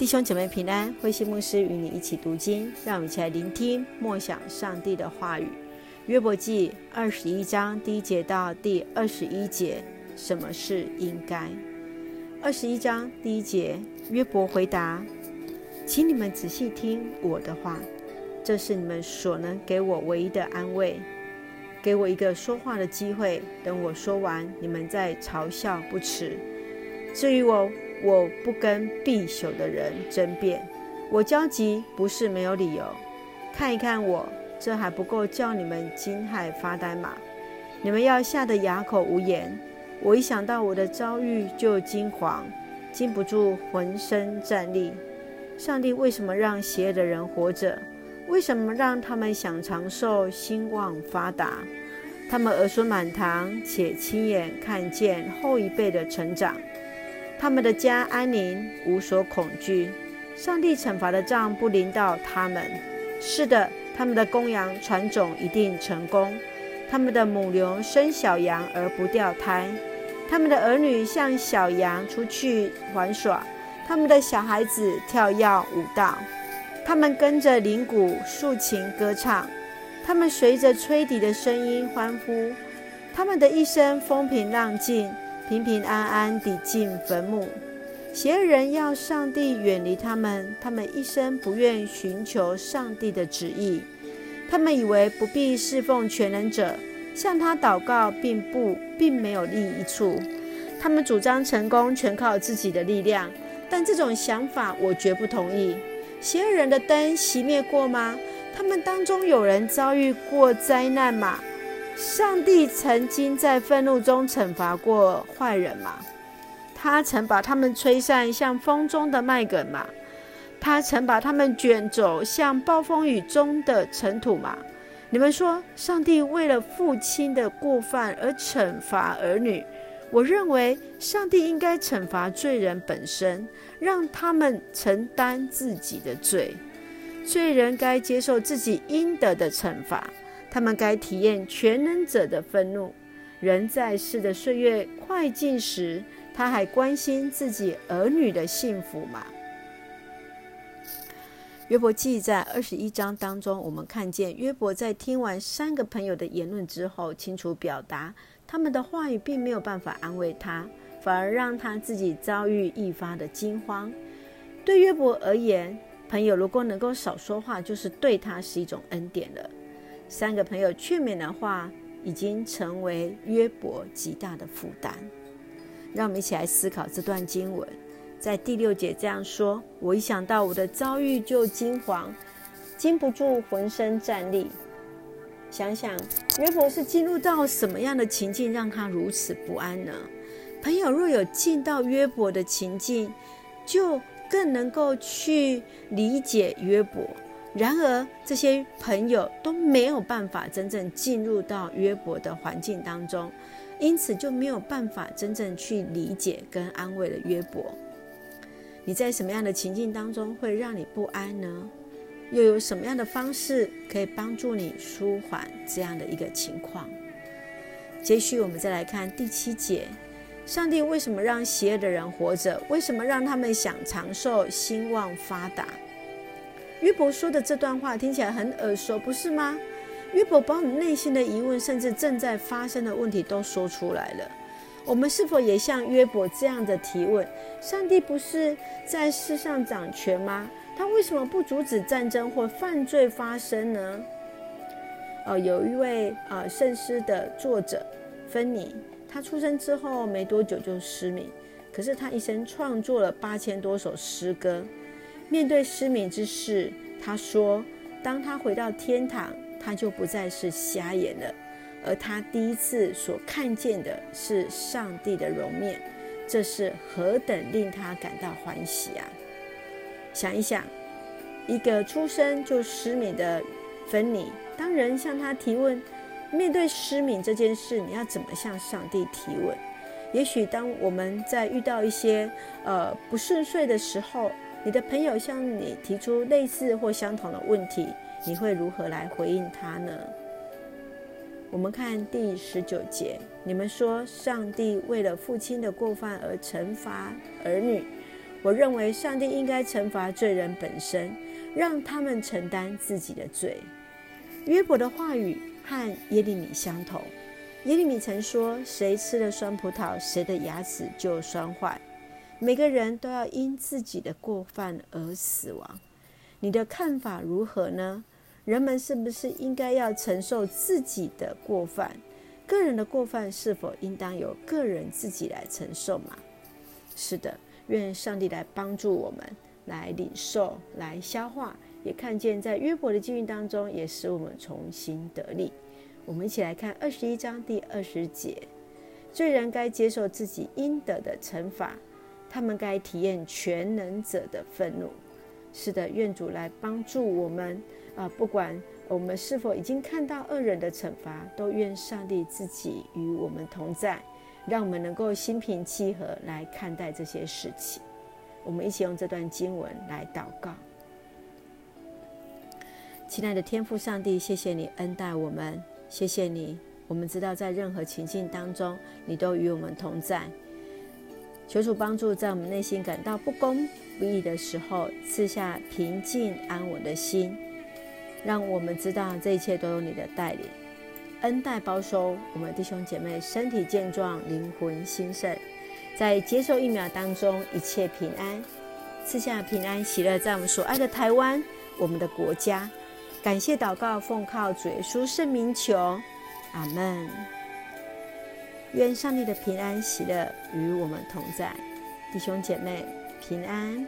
弟兄姐妹平安，慧心牧师与你一起读经，让我们一起来聆听默想上帝的话语。约伯记二十一章第一节到第二十一节，什么是应该？二十一章第一节，约伯回答：“请你们仔细听我的话，这是你们所能给我唯一的安慰，给我一个说话的机会。等我说完，你们再嘲笑不迟。至于我。”我不跟必朽的人争辩，我焦急不是没有理由。看一看我，这还不够叫你们惊骇发呆吗？你们要吓得哑口无言。我一想到我的遭遇就惊惶，禁不住浑身战栗。上帝为什么让邪恶的人活着？为什么让他们想长寿、兴旺发达？他们儿孙满堂，且亲眼看见后一辈的成长。他们的家安宁，无所恐惧。上帝惩罚的杖不临到他们。是的，他们的公羊传种一定成功。他们的母牛生小羊而不掉胎。他们的儿女像小羊出去玩耍。他们的小孩子跳跃舞蹈。他们跟着铃鼓竖琴歌唱。他们随着吹笛的声音欢呼。他们的一生风平浪静。平平安安地进坟墓，邪恶人要上帝远离他们，他们一生不愿寻求上帝的旨意。他们以为不必侍奉全能者，向他祷告并不并没有利益处。他们主张成功全靠自己的力量，但这种想法我绝不同意。邪恶人的灯熄灭过吗？他们当中有人遭遇过灾难吗？上帝曾经在愤怒中惩罚过坏人吗？他曾把他们吹散像风中的麦稈吗？他曾把他们卷走像暴风雨中的尘土吗？你们说，上帝为了父亲的过犯而惩罚儿女？我认为，上帝应该惩罚罪人本身，让他们承担自己的罪。罪人该接受自己应得的惩罚。他们该体验全能者的愤怒。人在世的岁月快尽时，他还关心自己儿女的幸福吗？约伯记在二十一章当中，我们看见约伯在听完三个朋友的言论之后，清楚表达他们的话语并没有办法安慰他，反而让他自己遭遇愈发的惊慌。对约伯而言，朋友如果能够少说话，就是对他是一种恩典了。三个朋友劝勉的话，已经成为约伯极大的负担。让我们一起来思考这段经文，在第六节这样说：“我一想到我的遭遇就惊惶，禁不住浑身战栗。”想想约伯是进入到什么样的情境，让他如此不安呢？朋友若有进到约伯的情境，就更能够去理解约伯。然而，这些朋友都没有办法真正进入到约伯的环境当中，因此就没有办法真正去理解跟安慰了约伯。你在什么样的情境当中会让你不安呢？又有什么样的方式可以帮助你舒缓这样的一个情况？接续我们再来看第七节：上帝为什么让邪恶的人活着？为什么让他们想长寿、兴旺发达？约伯说的这段话听起来很耳熟，不是吗？约伯把你内心的疑问，甚至正在发生的问题都说出来了。我们是否也像约伯这样的提问？上帝不是在世上掌权吗？他为什么不阻止战争或犯罪发生呢？呃，有一位、呃、圣诗的作者芬尼，他出生之后没多久就失明，可是他一生创作了八千多首诗歌。面对失明之事，他说：“当他回到天堂，他就不再是瞎眼了，而他第一次所看见的是上帝的容面，这是何等令他感到欢喜啊！”想一想，一个出生就失明的芬妮，当人向他提问，面对失明这件事，你要怎么向上帝提问？也许当我们在遇到一些呃不顺遂的时候，你的朋友向你提出类似或相同的问题，你会如何来回应他呢？我们看第十九节，你们说上帝为了父亲的过犯而惩罚儿女，我认为上帝应该惩罚罪人本身，让他们承担自己的罪。约伯的话语和耶利米相同。耶利米曾说：“谁吃了酸葡萄，谁的牙齿就酸坏。每个人都要因自己的过犯而死亡。”你的看法如何呢？人们是不是应该要承受自己的过犯？个人的过犯是否应当由个人自己来承受吗？是的，愿上帝来帮助我们，来领受，来消化，也看见在约伯的境遇当中，也使我们重新得力。我们一起来看二十一章第二十节：罪人该接受自己应得的惩罚，他们该体验全能者的愤怒。是的，愿主来帮助我们啊！不管我们是否已经看到恶人的惩罚，都愿上帝自己与我们同在，让我们能够心平气和来看待这些事情。我们一起用这段经文来祷告。亲爱的天父上帝，谢谢你恩待我们，谢谢你。我们知道在任何情境当中，你都与我们同在。求主帮助，在我们内心感到不公不义的时候，赐下平静安稳的心，让我们知道这一切都有你的带领，恩待保守我们弟兄姐妹身体健壮，灵魂兴盛，在接受疫苗当中一切平安，赐下平安喜乐，在我们所爱的台湾，我们的国家，感谢祷告，奉靠主耶稣圣名求，阿门。愿上帝的平安喜乐与我们同在，弟兄姐妹平安。